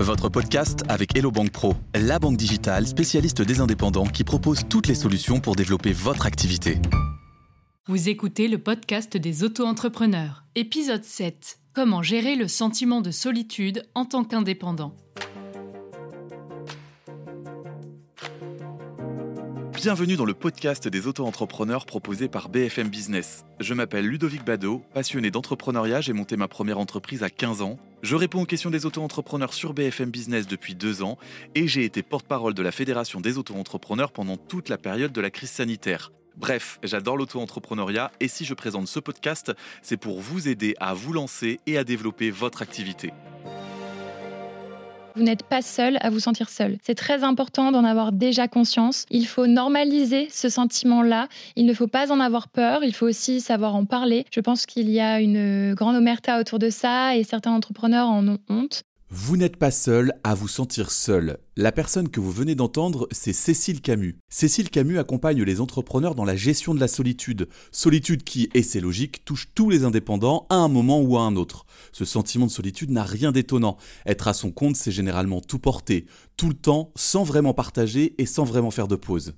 Votre podcast avec Hello Bank Pro, la banque digitale spécialiste des indépendants qui propose toutes les solutions pour développer votre activité. Vous écoutez le podcast des auto-entrepreneurs, épisode 7. Comment gérer le sentiment de solitude en tant qu'indépendant Bienvenue dans le podcast des auto-entrepreneurs proposé par BFM Business. Je m'appelle Ludovic Bado, passionné d'entrepreneuriat, j'ai monté ma première entreprise à 15 ans. Je réponds aux questions des auto-entrepreneurs sur BFM Business depuis deux ans et j'ai été porte-parole de la Fédération des auto-entrepreneurs pendant toute la période de la crise sanitaire. Bref, j'adore l'auto-entrepreneuriat et si je présente ce podcast, c'est pour vous aider à vous lancer et à développer votre activité. Vous n'êtes pas seul à vous sentir seul. C'est très important d'en avoir déjà conscience. Il faut normaliser ce sentiment-là. Il ne faut pas en avoir peur. Il faut aussi savoir en parler. Je pense qu'il y a une grande omerta autour de ça et certains entrepreneurs en ont honte. Vous n'êtes pas seul à vous sentir seul. La personne que vous venez d'entendre, c'est Cécile Camus. Cécile Camus accompagne les entrepreneurs dans la gestion de la solitude. Solitude qui, et c'est logique, touche tous les indépendants à un moment ou à un autre. Ce sentiment de solitude n'a rien d'étonnant. Être à son compte, c'est généralement tout porter, tout le temps, sans vraiment partager et sans vraiment faire de pause.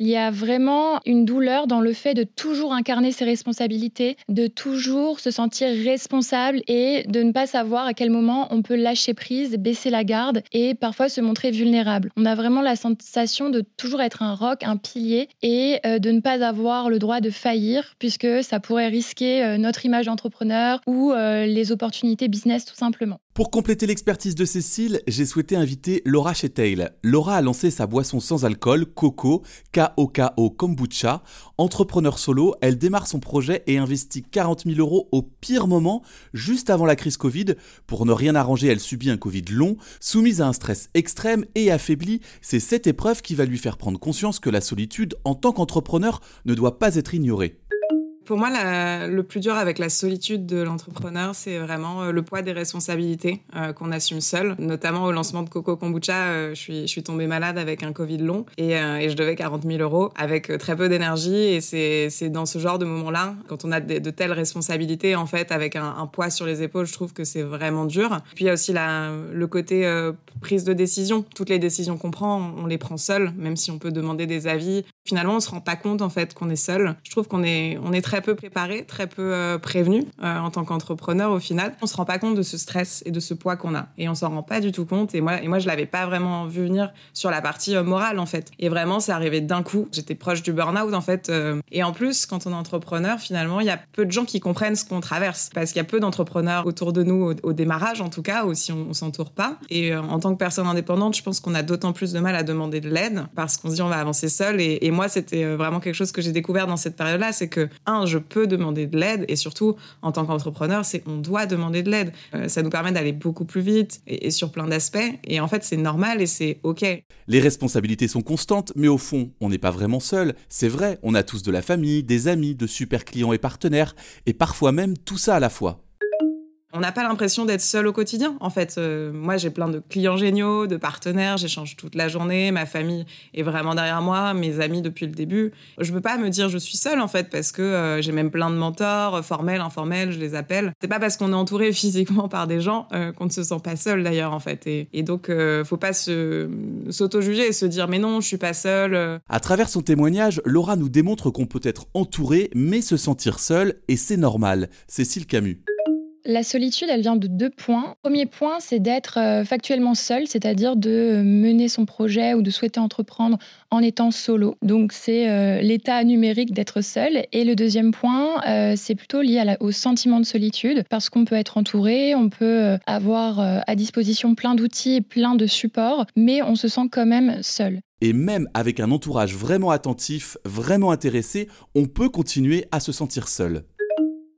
Il y a vraiment une douleur dans le fait de toujours incarner ses responsabilités, de toujours se sentir responsable et de ne pas savoir à quel moment on peut lâcher prise, baisser la garde et parfois se montrer vulnérable. On a vraiment la sensation de toujours être un roc, un pilier et euh, de ne pas avoir le droit de faillir puisque ça pourrait risquer euh, notre image d'entrepreneur ou euh, les opportunités business tout simplement. Pour compléter l'expertise de Cécile, j'ai souhaité inviter Laura Chetail. Laura a lancé sa boisson sans alcool, Coco, KOKO Kombucha. Entrepreneur solo, elle démarre son projet et investit 40 000 euros au pire moment, juste avant la crise Covid. Pour ne rien arranger, elle subit un Covid long, soumise à un stress extrême et affaiblie. C'est cette épreuve qui va lui faire prendre conscience que la solitude, en tant qu'entrepreneur, ne doit pas être ignorée. Pour moi, le plus dur avec la solitude de l'entrepreneur, c'est vraiment euh, le poids des responsabilités euh, qu'on assume seul. Notamment au lancement de Coco Kombucha, euh, je, suis, tombée malade avec un Covid long et, je devais 40 000 euros avec très peu d'énergie. Et c'est dans ce genre de moment-là, quand on a de, telles responsabilités, en fait, avec un, poids sur les épaules, je trouve que c'est vraiment dur. Puis il y a aussi le côté prise de décision. Toutes les décisions qu'on prend, on les prend seul, même si on peut demander des avis. Finalement, on se rend pas compte en fait qu'on est seul. Je trouve qu'on est, on est très peu préparé, très peu euh, prévenu euh, en tant qu'entrepreneur au final. On se rend pas compte de ce stress et de ce poids qu'on a et on s'en rend pas du tout compte. Et moi, et moi, je l'avais pas vraiment vu venir sur la partie euh, morale en fait. Et vraiment, c'est arrivé d'un coup. J'étais proche du burn-out en fait. et en plus, quand on est entrepreneur, finalement, il y a peu de gens qui comprennent ce qu'on traverse parce qu'il y a peu d'entrepreneurs autour de nous au, démarrage en tout cas, ou si on, on s'entoure pas. Et en tant que personne indépendante, je pense qu'on a d'autant plus de mal à demander de l'aide parce qu'on se dit on va avancer seul. Et, et moi, c'était vraiment quelque chose que j'ai découvert dans cette période-là, c'est que un, je peux demander de l'aide et surtout en tant qu'entrepreneur, c'est on doit demander de l'aide. Euh, ça nous permet d'aller beaucoup plus vite et, sur plein d'aspects et en fait c'est normal et c'est ok. Les responsabilités sont constantes, mais au fond, on n'est pas vraiment seul. C'est vrai, on a tous de la famille, des amis, de super clients et partenaires et parfois même tout ça à la fois. On n'a pas l'impression d'être seul au quotidien. En fait, euh, moi, j'ai plein de clients géniaux, de partenaires, j'échange toute la journée, ma famille est vraiment derrière moi, mes amis depuis le début. Je ne peux pas me dire je suis seule, en fait, parce que euh, j'ai même plein de mentors, formels, informels, je les appelle. C'est pas parce qu'on est entouré physiquement par des gens euh, qu'on ne se sent pas seul, d'ailleurs, en fait. Et, et donc, faut pas s'auto-juger et se dire mais non, je suis pas seule. À travers son témoignage, Laura nous démontre qu'on peut être entouré, mais se sentir seul, et c'est normal. Cécile Camus. La solitude, elle vient de deux points. Premier point, c'est d'être euh, factuellement seul, c'est-à-dire de mener son projet ou de souhaiter entreprendre en étant solo. Donc c'est euh, l'état numérique d'être seul. Et le deuxième point, euh, c'est plutôt lié au sentiment de solitude, parce qu'on peut être entouré, on peut avoir à disposition plein d'outils et plein de supports, mais on se sent quand même seul. Et même avec un entourage vraiment attentif, vraiment intéressé, on peut continuer à se sentir seul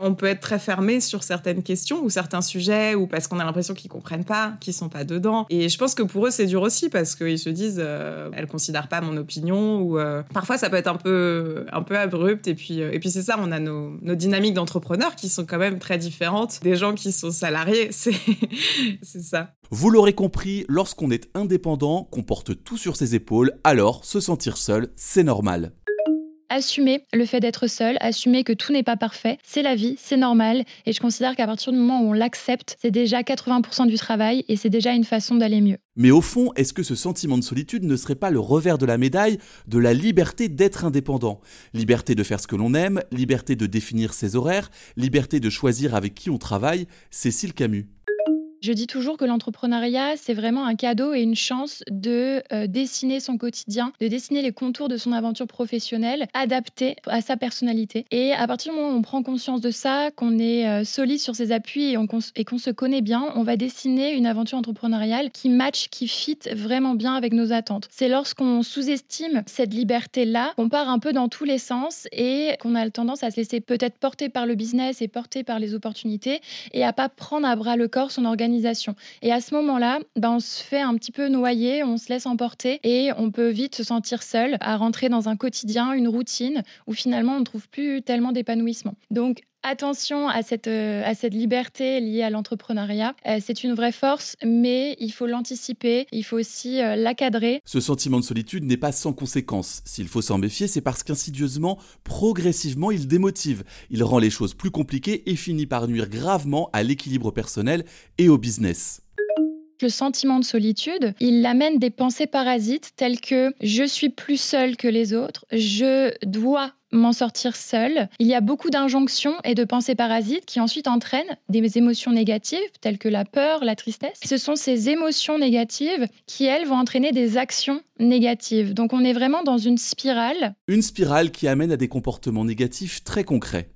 on peut être très fermé sur certaines questions ou certains sujets ou parce qu'on a l'impression qu'ils comprennent pas, qu'ils sont pas dedans. Et je pense que pour eux c'est dur aussi parce qu'ils se disent euh, elles considèrent pas mon opinion ou euh, parfois ça peut être un peu un peu abrupt et puis euh, et puis c'est ça on a nos, nos dynamiques d'entrepreneurs qui sont quand même très différentes des gens qui sont salariés c'est c'est ça. Vous l'aurez compris, lorsqu'on est indépendant, qu'on porte tout sur ses épaules, alors se sentir seul, c'est normal. Assumer le fait d'être seul, assumer que tout n'est pas parfait. C'est la vie, c'est normal. Et je considère qu'à partir du moment où on l'accepte, c'est déjà 80% du travail et c'est déjà une façon d'aller mieux. Mais au fond, est-ce que ce sentiment de solitude ne serait pas le revers de la médaille de la liberté d'être indépendant? Liberté de faire ce que l'on aime, liberté de définir ses horaires, liberté de choisir avec qui on travaille, Cécile Camus. Je dis toujours que l'entrepreneuriat, c'est vraiment un cadeau et une chance de euh, dessiner son quotidien, de dessiner les contours de son aventure professionnelle, adaptée à sa personnalité. Et à partir du moment où on prend conscience de ça, qu'on est euh, solide sur ses appuis et, qu'on se connaît bien, on va dessiner une aventure entrepreneuriale qui match, qui fit vraiment bien avec nos attentes. C'est lorsqu'on sous-estime cette liberté-là, qu'on part un peu dans tous les sens et qu'on a tendance à se laisser peut-être porter par le business et porter par les opportunités et à pas prendre à bras le corps son organisation et à ce moment-là, ben, on se fait un petit peu noyer, on se laisse emporter et on peut vite se sentir seul à rentrer dans un quotidien, une routine où finalement on ne trouve plus tellement d'épanouissement. Donc Attention à cette, euh, à cette liberté liée à l'entrepreneuriat. Euh, c'est une vraie force, mais il faut l'anticiper, il faut aussi euh, la cadrer. Ce sentiment de solitude n'est pas sans conséquences. S'il faut s'en méfier, c'est parce qu'insidieusement, progressivement, il démotive. Il rend les choses plus compliquées et finit par nuire gravement à l'équilibre personnel et au business le sentiment de solitude, il amène des pensées parasites telles que je suis plus seul que les autres, je dois m'en sortir seul. Il y a beaucoup d'injonctions et de pensées parasites qui ensuite entraînent des émotions négatives telles que la peur, la tristesse. Ce sont ces émotions négatives qui, elles, vont entraîner des actions négatives. Donc on est vraiment dans une spirale. Une spirale qui amène à des comportements négatifs très concrets.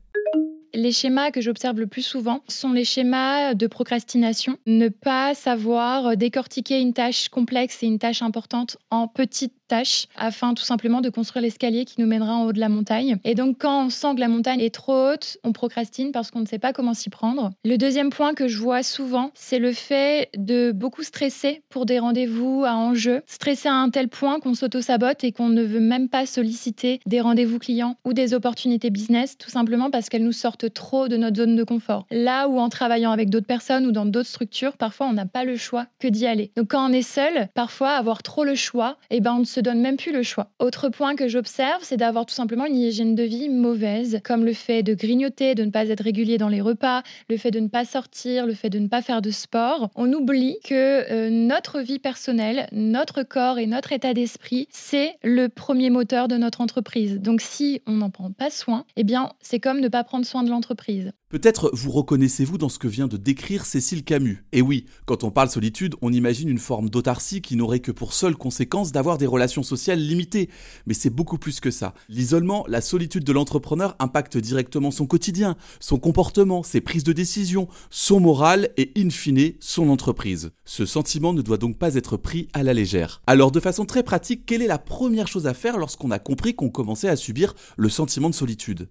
Les schémas que j'observe le plus souvent sont les schémas de procrastination. Ne pas savoir décortiquer une tâche complexe et une tâche importante en petites tâche afin tout simplement de construire l'escalier qui nous mènera en haut de la montagne. Et donc quand on sent que la montagne est trop haute, on procrastine parce qu'on ne sait pas comment s'y prendre. Le deuxième point que je vois souvent, c'est le fait de beaucoup stresser pour des rendez-vous à enjeu. Stresser à un tel point qu'on s'auto-sabote et qu'on ne veut même pas solliciter des rendez-vous clients ou des opportunités business, tout simplement parce qu'elles nous sortent trop de notre zone de confort. Là où en travaillant avec d'autres personnes ou dans d'autres structures, parfois on n'a pas le choix que d'y aller. Donc quand on est seul, parfois avoir trop le choix, et eh ben on se donne même plus le choix. Autre point que j'observe, c'est d'avoir tout simplement une hygiène de vie mauvaise, comme le fait de grignoter, de ne pas être régulier dans les repas, le fait de ne pas sortir, le fait de ne pas faire de sport. On oublie que euh, notre vie personnelle, notre corps et notre état d'esprit, c'est le premier moteur de notre entreprise. Donc si on n'en prend pas soin, eh bien c'est comme ne pas prendre soin de l'entreprise. Peut-être vous reconnaissez-vous dans ce que vient de décrire Cécile Camus. Et oui, quand on parle solitude, on imagine une forme d'autarcie qui n'aurait que pour seule conséquence d'avoir des relations sociales limitées. Mais c'est beaucoup plus que ça. L'isolement, la solitude de l'entrepreneur impacte directement son quotidien, son comportement, ses prises de décision, son moral et in fine son entreprise. Ce sentiment ne doit donc pas être pris à la légère. Alors de façon très pratique, quelle est la première chose à faire lorsqu'on a compris qu'on commençait à subir le sentiment de solitude?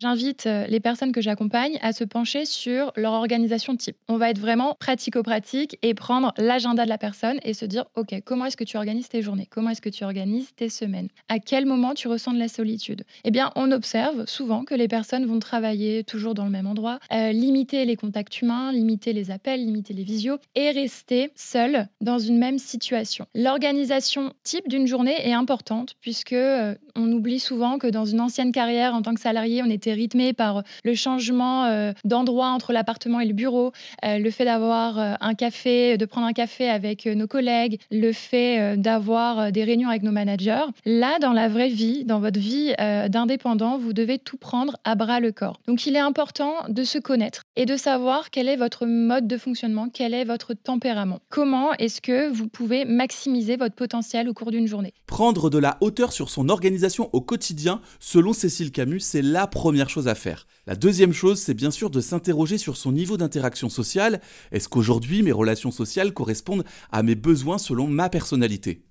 J'invite euh, les personnes que j'accompagne à se pencher sur leur organisation type. On va être vraiment pratico-pratique et prendre l'agenda de la personne et se dire, OK, comment est-ce que tu organises tes journées? Comment est-ce que tu organises tes semaines? À quel moment tu ressens de la solitude? Eh bien, on observe souvent que les personnes vont travailler toujours dans le même endroit, euh, limiter les contacts humains, limiter les appels, limiter les visios et rester seul dans une même situation. L'organisation type d'une journée est importante puisque euh, on oublie souvent que dans une ancienne carrière en tant que salarié, on était rythmé par le changement euh, d'endroit entre l'appartement et le bureau, euh, le fait d'avoir euh, un café, de prendre un café avec nos collègues, le fait d'avoir des réunions avec nos managers. Là, dans la vraie vie, dans votre vie d'indépendant, vous devez tout prendre à bras le corps. Donc, il est important de se connaître et de savoir quel est votre mode de fonctionnement, quel est votre tempérament. Comment est-ce que vous pouvez maximiser votre potentiel au cours d'une journée? Prendre de la hauteur sur son organisation au quotidien, selon Cécile Camus, c'est la première chose à faire. La deuxième chose, c'est bien sûr de s'interroger sur son niveau d'interaction sociale. Est-ce qu'aujourd'hui mes relations sociales correspondent à mes besoins selon ma personnalité?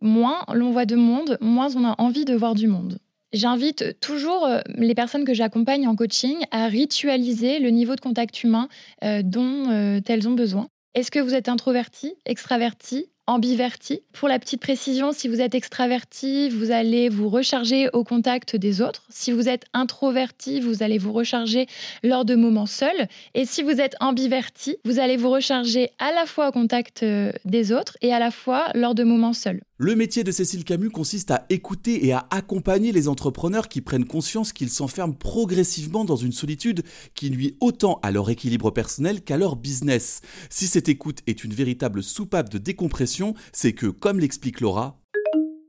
Moins l'on voit de monde, moins on a envie de voir du monde. J'invite toujours euh, les personnes que j'accompagne en coaching à ritualiser le niveau de contact humain euh, dont euh, elles ont besoin. Est-ce que vous êtes introverti, extraverti, ambiverti. Pour la petite précision, si vous êtes extraverti, vous allez vous recharger au contact des autres. Si vous êtes introverti, vous allez vous recharger lors de moments seuls. Et si vous êtes ambiverti, vous allez vous recharger à la fois au contact euh, des autres et à la fois lors de moments seuls. Le métier de Cécile Camus consiste à écouter et à accompagner les entrepreneurs qui prennent conscience qu'ils s'enferment progressivement dans une solitude qui nuit autant à leur équilibre personnel qu'à leur business. Si cette écoute est une véritable soupape de décompression, c'est que, comme l'explique Laura,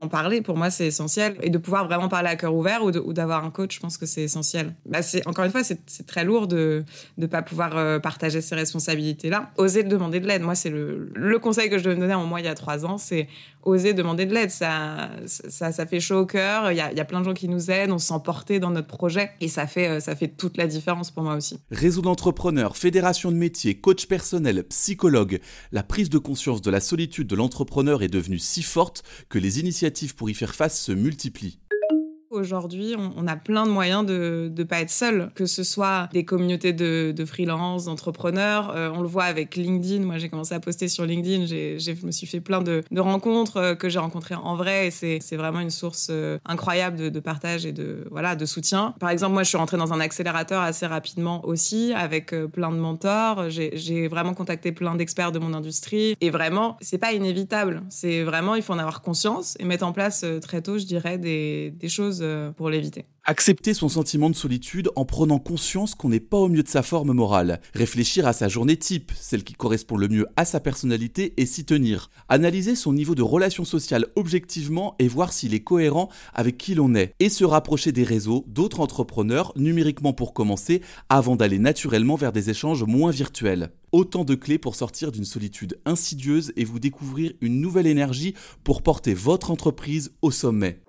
parler, pour moi, c'est essentiel. Et de pouvoir vraiment parler à cœur ouvert ou d'avoir un coach, je pense que c'est essentiel. Bah, encore une fois, c'est très lourd de ne pas pouvoir euh, partager ces responsabilités-là. Oser demander de l'aide. Moi, c'est le, conseil que je devais donner en moi il y a trois ans, c'est oser demander de l'aide. Ça, ça, fait chaud au cœur. Il y, a, plein de gens qui nous aident. On se sent porté dans notre projet. Et ça fait, euh, ça fait toute la différence pour moi aussi. Réseau d'entrepreneurs, fédération de métiers, coach personnel, psychologue. La prise de conscience de la solitude de l'entrepreneur est devenue si forte que les initiatives pour y faire face se multiplient. Aujourd'hui, on, a plein de moyens de ne pas être seul, que ce soit des communautés de, de freelance, d'entrepreneurs. Euh, on le voit avec LinkedIn. Moi, j'ai commencé à poster sur LinkedIn. je me suis fait plein de, rencontres euh, que j'ai rencontrées en vrai. Et c'est vraiment une source euh, incroyable de, partage et de, voilà, de soutien. Par exemple, moi, je suis rentrée dans un accélérateur assez rapidement aussi, avec plein de mentors. J'ai vraiment contacté plein d'experts de mon industrie. Et vraiment, c'est pas inévitable. C'est vraiment, il faut en avoir conscience et mettre en place très tôt, je dirais, des, des choses euh, pour l'éviter. Accepter son sentiment de solitude en prenant conscience qu'on n'est pas au mieux de sa forme morale. Réfléchir à sa journée type, celle qui correspond le mieux à sa personnalité et s'y tenir. Analyser son niveau de relation sociale objectivement et voir s'il est cohérent avec qui l'on est. Et se rapprocher des réseaux, d'autres entrepreneurs, numériquement pour commencer, avant d'aller naturellement vers des échanges moins virtuels. Autant de clés pour sortir d'une solitude insidieuse et vous découvrir une nouvelle énergie pour porter votre entreprise au sommet.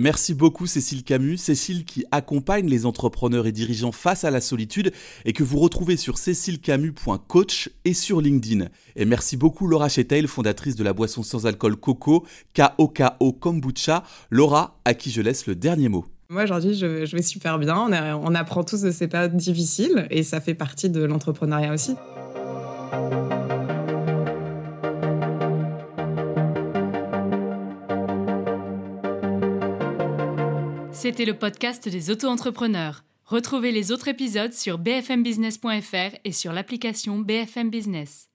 Merci beaucoup Cécile Camus, Cécile qui accompagne les entrepreneurs et dirigeants face à la solitude et que vous retrouvez sur cécilecamus.coach et sur LinkedIn. Et merci beaucoup Laura Chetail, fondatrice de la boisson sans alcool Coco, K-O-K-O Kombucha. Laura, à qui je laisse le dernier mot. Moi, aujourd'hui, je, vais super bien. On, apprend tous de ces périodes difficiles et ça fait partie de l'entrepreneuriat aussi. C'était le podcast des auto-entrepreneurs. Retrouvez les autres épisodes sur bfmbusiness.fr et sur l'application BFM Business.